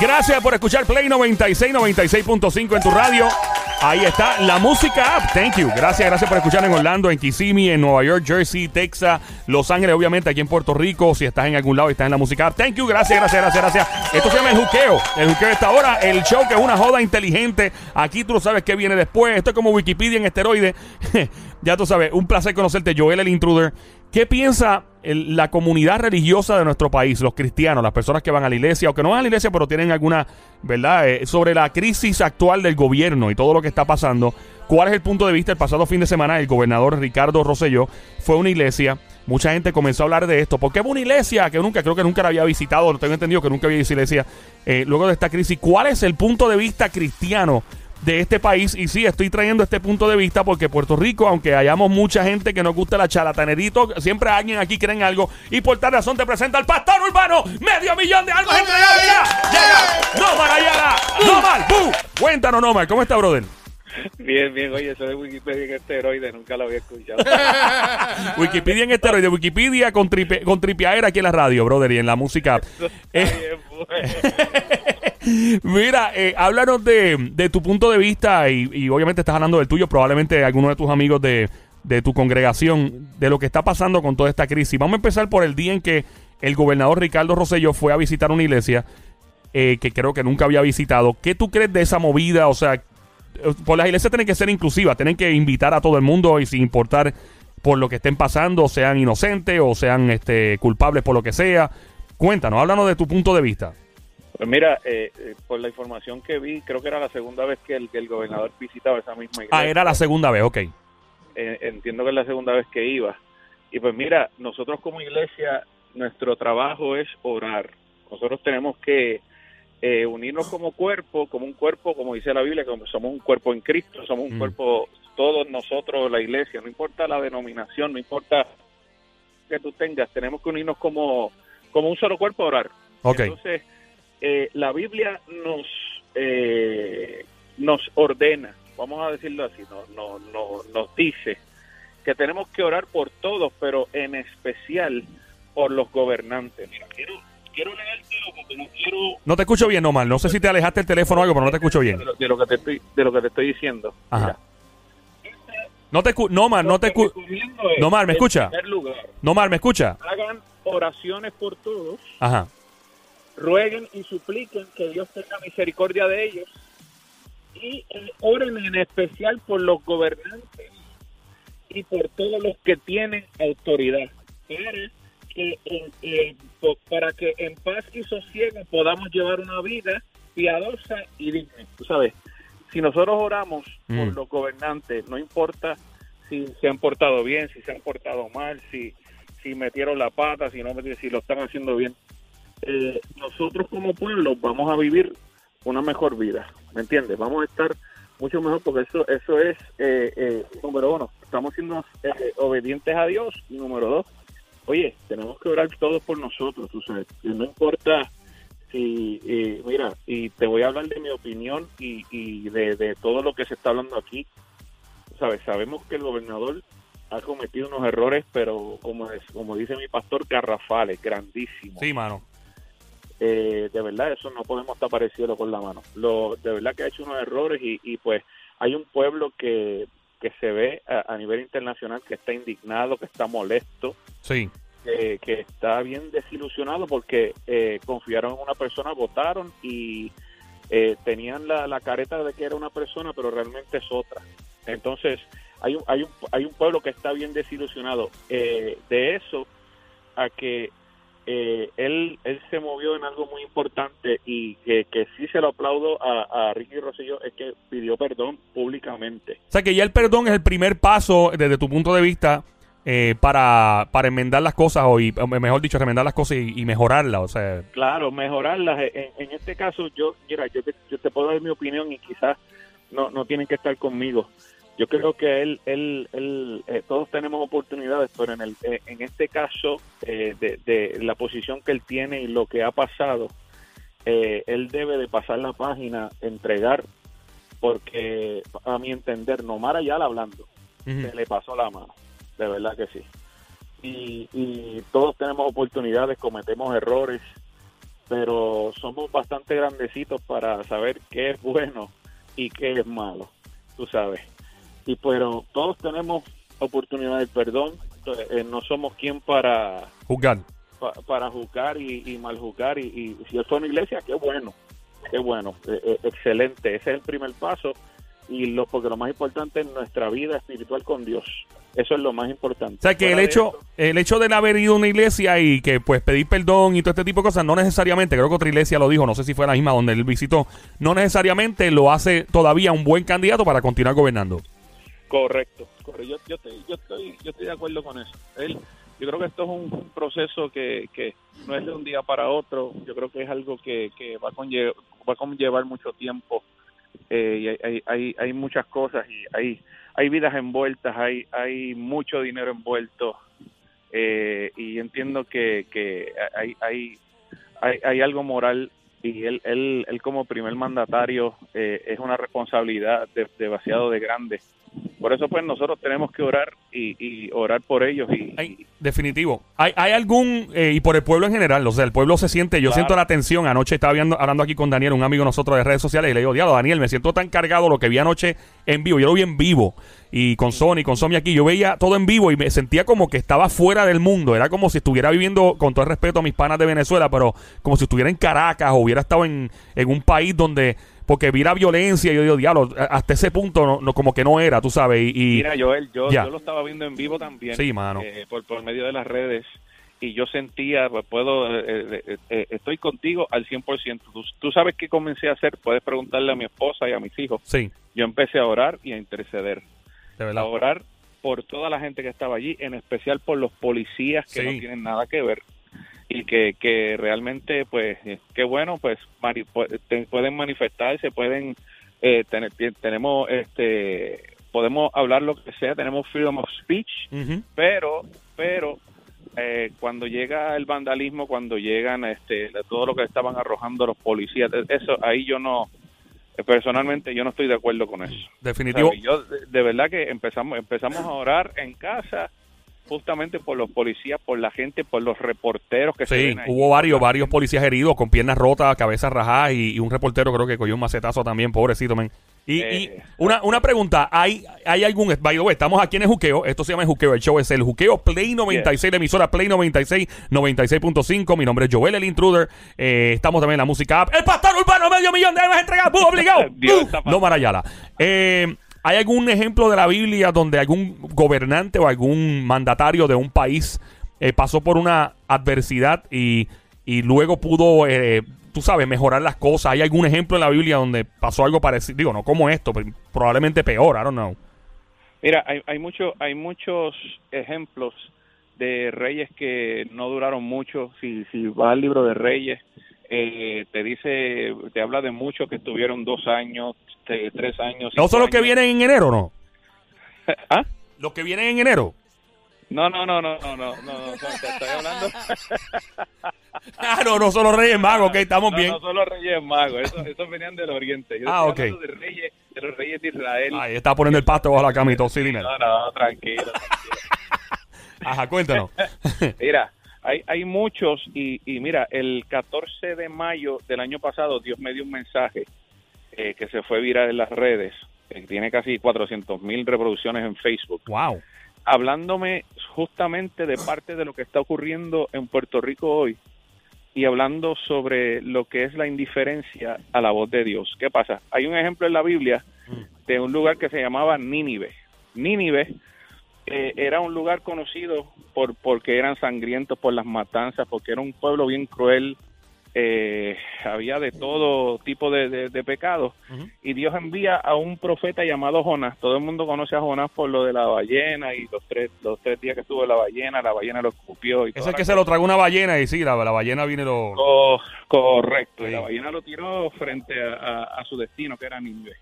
Gracias por escuchar Play 96, 96.5 en tu radio. Ahí está la música app. Thank you. Gracias, gracias por escuchar en Orlando, en Kissimmee, en Nueva York, Jersey, Texas, Los Ángeles, obviamente aquí en Puerto Rico. Si estás en algún lado y estás en la música app. Thank you. Gracias, gracias, gracias, gracias. Esto se llama el juqueo. El juqueo de esta hora. El show que es una joda inteligente. Aquí tú sabes qué viene después. Esto es como Wikipedia en esteroide. ya tú sabes. Un placer conocerte, Joel el Intruder. ¿Qué piensa la comunidad religiosa de nuestro país, los cristianos, las personas que van a la iglesia o que no van a la iglesia pero tienen alguna, ¿verdad? Eh, sobre la crisis actual del gobierno y todo lo que está pasando. ¿Cuál es el punto de vista? El pasado fin de semana el gobernador Ricardo Rosselló fue a una iglesia. Mucha gente comenzó a hablar de esto. ¿Por qué fue una iglesia que nunca, creo que nunca la había visitado? No tengo entendido que nunca había visto iglesia eh, luego de esta crisis. ¿Cuál es el punto de vista cristiano de este país. Y sí, estoy trayendo este punto de vista porque Puerto Rico, aunque hayamos mucha gente que nos gusta la charlatanerito, siempre alguien aquí cree en algo. Y por tal razón te presenta el pastor urbano, medio millón de almas entregados ya. Llega, no mal Ayala, no mal, ¡bu! Cuéntanos, no mal, ¿cómo está, brother? Bien, bien, oye, eso de Wikipedia en esteroide nunca lo había escuchado. Wikipedia en esteroide, Wikipedia con, tripe, con tripiaera aquí en la radio, brother, y en la música. Eh, Está bien, bueno. Mira, eh, háblanos de, de tu punto de vista y, y obviamente estás hablando del tuyo, probablemente alguno de tus amigos de, de tu congregación, de lo que está pasando con toda esta crisis. Vamos a empezar por el día en que el gobernador Ricardo Rosselló fue a visitar una iglesia eh, que creo que nunca había visitado. ¿Qué tú crees de esa movida? O sea, eh, por las iglesias tienen que ser inclusivas, tienen que invitar a todo el mundo y sin importar por lo que estén pasando, sean inocentes o sean este, culpables por lo que sea. Cuéntanos, háblanos de tu punto de vista. Pues mira, eh, eh, por la información que vi, creo que era la segunda vez que el, que el gobernador visitaba esa misma iglesia. Ah, era la segunda vez, ok. Eh, entiendo que es la segunda vez que iba. Y pues mira, nosotros como iglesia, nuestro trabajo es orar. Nosotros tenemos que eh, unirnos como cuerpo, como un cuerpo, como dice la Biblia, como somos un cuerpo en Cristo, somos un Mm. cuerpo, todos nosotros, la iglesia, no importa la denominación, no importa que tú tengas, tenemos que unirnos como, como un solo cuerpo a orar. Ok. Entonces, eh, la Biblia nos eh, nos ordena, vamos a decirlo así, no, no, no, nos dice que tenemos que orar por todos, pero en especial por los gobernantes. Mira, quiero, quiero leértelo porque no quiero No te escucho bien, Omar. No sé si te alejaste el teléfono o algo, pero no te escucho bien. de lo, de lo que te estoy de lo que te estoy diciendo. Ajá. No te escu- No, Omar, no te escucho. No, Mar, ¿me escucha? lugar, No, ¿me escucha? hagan oraciones por todos, Ajá. Rueguen y supliquen que Dios tenga misericordia de ellos y eh, oren en especial por los gobernantes y por todos los que tienen autoridad para que, po- para que en paz y sosiego podamos llevar una vida piadosa y digna. Tú sabes, si nosotros oramos por Mm. los gobernantes, no importa si se han portado bien, si se han portado mal, si, si metieron la pata, si no si lo están haciendo bien, eh, nosotros como pueblo vamos a vivir una mejor vida, ¿me entiendes? Vamos a estar mucho mejor porque eso eso es, eh, eh, número uno, estamos siendo eh, obedientes a Dios y número dos, oye, tenemos que orar todos por nosotros, tú sabes, y no importa si, eh, mira, y te voy a hablar de mi opinión y, y de, todo lo que se está hablando aquí, sabes, sabemos que el gobernador ha cometido unos errores, pero como, es, como dice mi pastor, garrafales, grandísimos Sí, mano. Eh, de verdad eso no podemos tapar el cielo con la mano. Lo, de verdad que ha hecho unos errores y, y pues hay un pueblo que, que se ve a, a nivel internacional que está indignado, que está molesto, Sí. que, que está bien desilusionado porque eh, confiaron en una persona, votaron y eh, tenían la, la careta de que era una persona, pero realmente es otra. Entonces hay un, hay un, hay un pueblo que está bien desilusionado. Eh, de eso a que eh, él, él se movió en algo muy importante y que, que sí se lo aplaudo a, a Ricky Rosselló es que pidió perdón públicamente. O sea que ya el perdón es el primer paso desde tu punto de vista eh, para, para enmendar las cosas o, y, mejor dicho, remendar las cosas y, y mejorarlas. O sea, Claro, mejorarlas. En, en este caso, yo, mira, yo te, yo te puedo dar mi opinión y quizás no, no tienen que estar conmigo. Yo creo que él, él, él eh, todos tenemos oportunidades, pero en, el, eh, en este caso, eh, de, de la posición que él tiene y lo que ha pasado, él debe de pasar la página, entregar, porque a mi entender, Nomara ya hablando, se le pasó la mano, de verdad que sí. Y, y todos tenemos oportunidades, cometemos errores, pero somos bastante grandecitos para saber qué es bueno y qué es malo, tú sabes. Y pero todos tenemos oportunidad de perdón, eh, no somos quien para Juzgar. pa- para juzgar y, y mal juzgar y, y si es una iglesia, qué bueno, qué bueno, eh, eh, excelente, ese es el primer paso y lo porque lo más importante es nuestra vida espiritual con Dios, eso es lo más importante. O sea que el Fuera hecho, el hecho de haber ido a una iglesia y que pues pedir perdón y todo este tipo de cosas, no necesariamente, creo que otra iglesia lo dijo, no sé si fue la misma donde él visitó, no necesariamente lo hace todavía un buen candidato para continuar gobernando. Correcto, correcto. Yo, yo, estoy, yo, estoy, yo estoy de acuerdo con eso. Él, yo creo que esto es un, proceso que, no es de un día para otro. Yo creo que es algo que, va, a conlle- va a conllevar mucho tiempo. Eh, y hay, hay, hay, hay muchas cosas y hay, hay vidas envueltas, hay, hay mucho dinero envuelto. Eh, y entiendo que, que hay, hay, hay, hay algo moral y él, él, él como primer mandatario eh, es una responsabilidad de- demasiado de grande. Por eso pues nosotros tenemos que orar y, y orar por ellos y, Hay- definitivo. ¿Hay, hay algún, eh, y por el pueblo en general, o sea, el pueblo se siente, yo Claro. siento la tensión. Anoche estaba viendo- hablando aquí con Daniel, un amigo de nosotros de redes sociales, y le digo, diablo, Daniel, me siento tan cargado lo que vi anoche en vivo. Yo lo vi en vivo. Y con Sony, con Sony aquí, yo veía todo en vivo y me sentía como que estaba fuera del mundo. Era como si estuviera viviendo, con todo el respeto a mis panas de Venezuela, pero como si estuviera en Caracas o hubiera estado en, en un país donde, porque vi la violencia y yo digo, diablo, a- hasta ese punto no, no- como que no era, tú sabes. Y, y- Mira, Joel, yo, yo lo estaba viendo en vivo también. Sí, mano. eh, por, por medio de las redes. Y yo sentía, pues puedo, eh, eh, eh, estoy contigo al 100%. Tú, tú sabes qué comencé a hacer, puedes preguntarle a mi esposa y a mis hijos. sí, Yo empecé a orar y a interceder. de A verdad. orar por toda la gente que estaba allí, en especial por los policías que Sí. no tienen nada que ver y que, que realmente, pues, eh, qué bueno, pues, mani- pu- te- pueden manifestarse, pueden eh, tener, tenemos, este, podemos hablar lo que sea, tenemos freedom of speech, pero, pero eh, cuando llega el vandalismo, cuando llegan, este, todo lo que estaban arrojando los policías, eso ahí yo no, personalmente yo no estoy de acuerdo con eso. Definitivo. Yo de, de verdad que empezamos empezamos a orar en casa justamente por los policías, por la gente, por los reporteros que se Sí, ven ahí. hubo varios, varios policías heridos con piernas rotas, cabezas rajadas y, y un reportero creo que cogió un macetazo también, pobrecito, men. Y, Eh. y una, una pregunta, ¿hay, ¿hay algún, by the way, estamos aquí en el Juqueo, esto se llama el Juqueo, el show es el Juqueo Play 96, la emisora Play 96, 96.5, mi nombre es Joel el Intruder, eh, estamos también en la música app, el pastor urbano, medio millón de dólares entregados, ¡Bum! obligado, Dios está no Marayala. Eh, ¿Hay algún ejemplo de la Biblia donde algún gobernante o algún mandatario de un país eh, pasó por una adversidad y, y luego pudo, eh, tú sabes, mejorar las cosas? ¿Hay algún ejemplo en la Biblia donde pasó algo parecido? Digo, no como esto, pero probablemente peor, I don't know. Mira, hay, hay, mucho, hay muchos ejemplos de reyes que no duraron mucho. Si, si vas al libro de reyes, eh, te dice, te habla de muchos que estuvieron dos años, te- tres años. ¿No son los que vienen en enero, no? ¿Ah? Los que vienen en enero. No, no, no, no, no, no, no, no, te estoy hablando. Ah, no, no son los Reyes Magos, ok, estamos No, bien. no son los reyes magos, esos, esos venían del oriente. Yo Ah, ok. de, reyes, de los reyes de Israel. Ahí está poniendo el pasto bajo la cama y todo, sí, dinero. No, no, tranquilo. tranquilo. Ajá, cuéntanos. Mira, hay, hay muchos y, y mira, el 14 de mayo del año pasado Dios me dio un mensaje eh, que se fue viral en las redes, que tiene casi 400 mil reproducciones en Facebook, wow. hablándome justamente de parte de lo que está ocurriendo en Puerto Rico hoy y hablando sobre lo que es la indiferencia a la voz de Dios. ¿Qué pasa? Hay un ejemplo en la Biblia de un lugar que se llamaba Nínive. Nínive eh, era un lugar conocido por porque eran sangrientos por las matanzas, porque era un pueblo bien cruel, eh, había de todo tipo de, de- de pecados. Y Dios envía a un profeta llamado Jonás. Todo el mundo conoce a Jonás por lo de la ballena y los tres, los tres días que estuvo la ballena, la ballena lo escupió. Y Es el que se lo tragó una ballena y sí, la, la ballena viene lo... Co- correcto, y la ballena lo tiró frente a, a- a su destino, que era Nínive.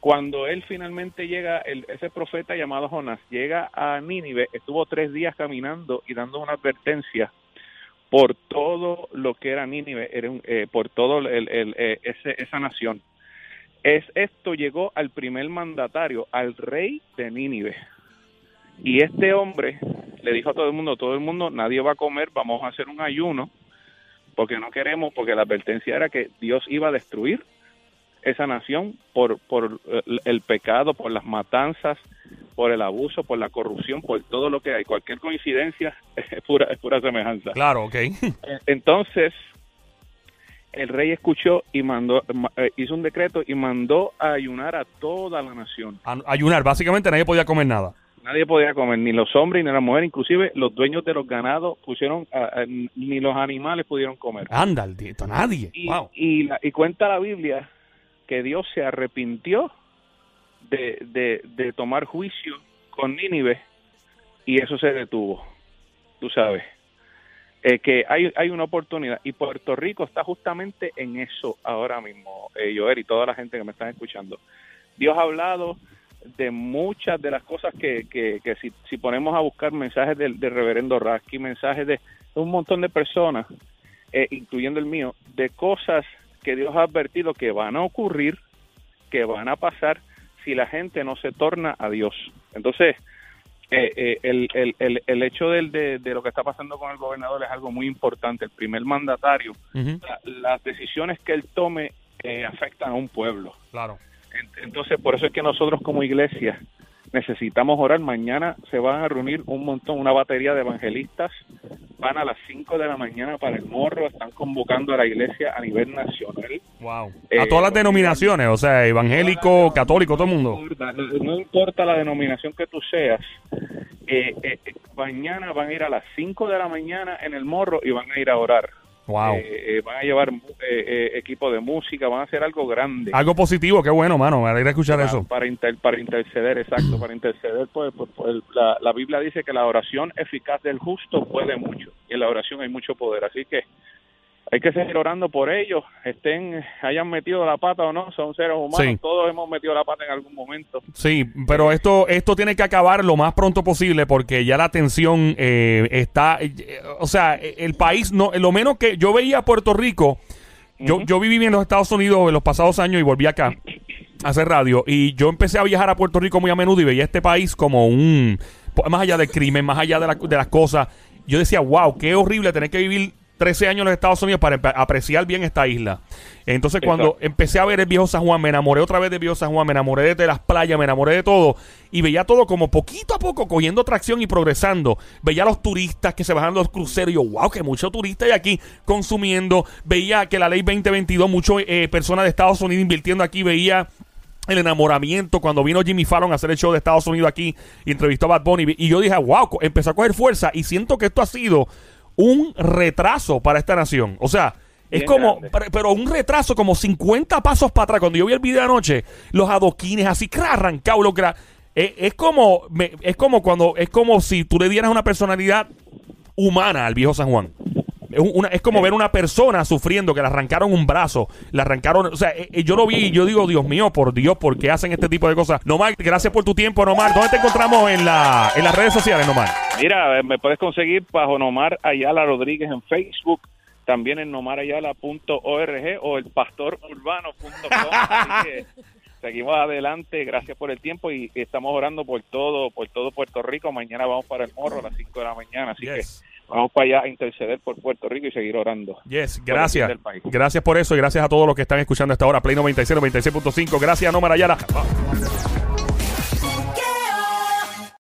Cuando él finalmente llega, el- ese profeta llamado Jonás llega a Nínive, estuvo tres días caminando y dando una advertencia por todo lo que era Nínive, eh, por todo el- eh, esa nación. Es, esto llegó al primer mandatario, al rey de Nínive. Y este hombre le dijo a todo el mundo, todo el mundo, nadie va a comer, vamos a hacer un ayuno, porque no queremos, porque la advertencia era que Dios iba a destruir esa nación por, por el, el pecado, por las matanzas, por el abuso, por la corrupción, por todo lo que hay. Cualquier coincidencia es pura, es pura semejanza. Claro, ok. Entonces, el rey escuchó y mandó, ma- eh, hizo un decreto y mandó a ayunar a toda la nación. A- Ayunar, básicamente nadie podía comer nada. Nadie podía comer, ni los hombres ni las mujeres, inclusive los dueños de los ganados pusieron, a- a- ni los animales pudieron comer. Anda, el dieto, nadie. Y, Wow. y, la- y cuenta la Biblia que Dios se arrepintió de, de, tomar juicio con Nínive y eso se detuvo, tú sabes. Eh, que hay, hay una oportunidad y Puerto Rico está justamente en eso ahora mismo, eh, Joel y toda la gente que me están escuchando. Dios ha hablado de muchas de las cosas que, que, que si, si ponemos a buscar mensajes del, del reverendo Rasky, mensajes de un montón de personas, eh, incluyendo el mío, de cosas que Dios ha advertido que van a ocurrir, que van a pasar si la gente no se torna a Dios. Entonces, eh, eh, el, el, el, el hecho del, de, de lo que está pasando con el gobernador es algo muy importante. El primer mandatario, la- las decisiones que él tome eh, afectan a un pueblo. Claro. Ent- Entonces, por eso es que nosotros como iglesia necesitamos orar. Mañana se van a reunir un montón, una batería de evangelistas. Van a las 5 de la mañana para el morro. Están convocando a la iglesia a nivel nacional. Wow. Eh, a todas las denominaciones, o sea, evangélico, católico, todo el No mundo. importa, no, no importa la denominación que tú seas. eh, eh, eh, mañana van a ir a las 5 de la mañana en el morro y van a ir a orar. Wow. Eh, eh, van a llevar eh, eh, equipo de música, van a hacer algo grande. Algo positivo, qué bueno, mano. Me alegra escuchar para, eso. para, inter- para interceder, exacto, para interceder, pues, pues, pues, la, la Biblia dice que la oración eficaz del justo puede mucho, y en la oración hay mucho poder, así que hay que seguir orando por ellos, estén, hayan metido la pata o no, son seres humanos, Sí. todos hemos metido la pata en algún momento. Sí, pero esto esto tiene que acabar lo más pronto posible porque ya la tensión eh, está, eh, o sea, el país no, lo menos que yo veía a Puerto Rico, yo, yo viví en los Estados Unidos en los pasados años y volví acá a hacer radio y yo empecé a viajar a Puerto Rico muy a menudo y veía este país como un, más allá del crimen, más allá de, la- de las cosas, yo decía, wow, qué horrible tener que vivir 13 años en los Estados Unidos para apreciar bien esta isla. Entonces cuando Exacto. empecé a ver el viejo San Juan, me enamoré otra vez del viejo San Juan, me enamoré de, las playas, me enamoré de todo y veía todo como poquito a poco cogiendo tracción y progresando. Veía a los turistas que se bajan de los cruceros y yo, wow, que muchos turistas hay aquí consumiendo. Veía que la ley 2022, muchas eh, personas de Estados Unidos invirtiendo aquí, veía el enamoramiento cuando vino Jimmy Fallon a hacer el show de Estados Unidos aquí y entrevistó a Bad Bunny y yo dije, wow, empezó a coger fuerza y siento que esto ha sido un retraso para esta nación. O sea, es Bien como, grande. pero, un retraso como 50 pasos para atrás. Cuando yo vi el video anoche, los adoquines así, los gra- es, es como, me- es como cuando, es como si tú le dieras una personalidad humana al viejo San Juan. Es, un- una- es como ver una persona sufriendo que le arrancaron un brazo, le arrancaron, o sea, eh, eh, yo lo vi y yo digo, Dios mío, por Dios, ¿por qué hacen este tipo de cosas? Nomar, gracias por tu tiempo, Nomar. ¿Dónde te encontramos en, la, en las redes sociales, Nomar? Mira, eh, me puedes conseguir bajo Nomar Ayala Rodríguez en Facebook, también en nomarayala.org o el pastorurbano.com. Seguimos adelante, gracias por el tiempo y, y estamos orando por todo, por todo Puerto Rico. Mañana vamos para el morro a las 5 de la mañana, así Yes. que vamos para allá a interceder por Puerto Rico y seguir orando. Yes, gracias. del país. Gracias por eso y gracias a todos los que están escuchando hasta ahora. Play 96, 96.5. Gracias, Nomar Ayala.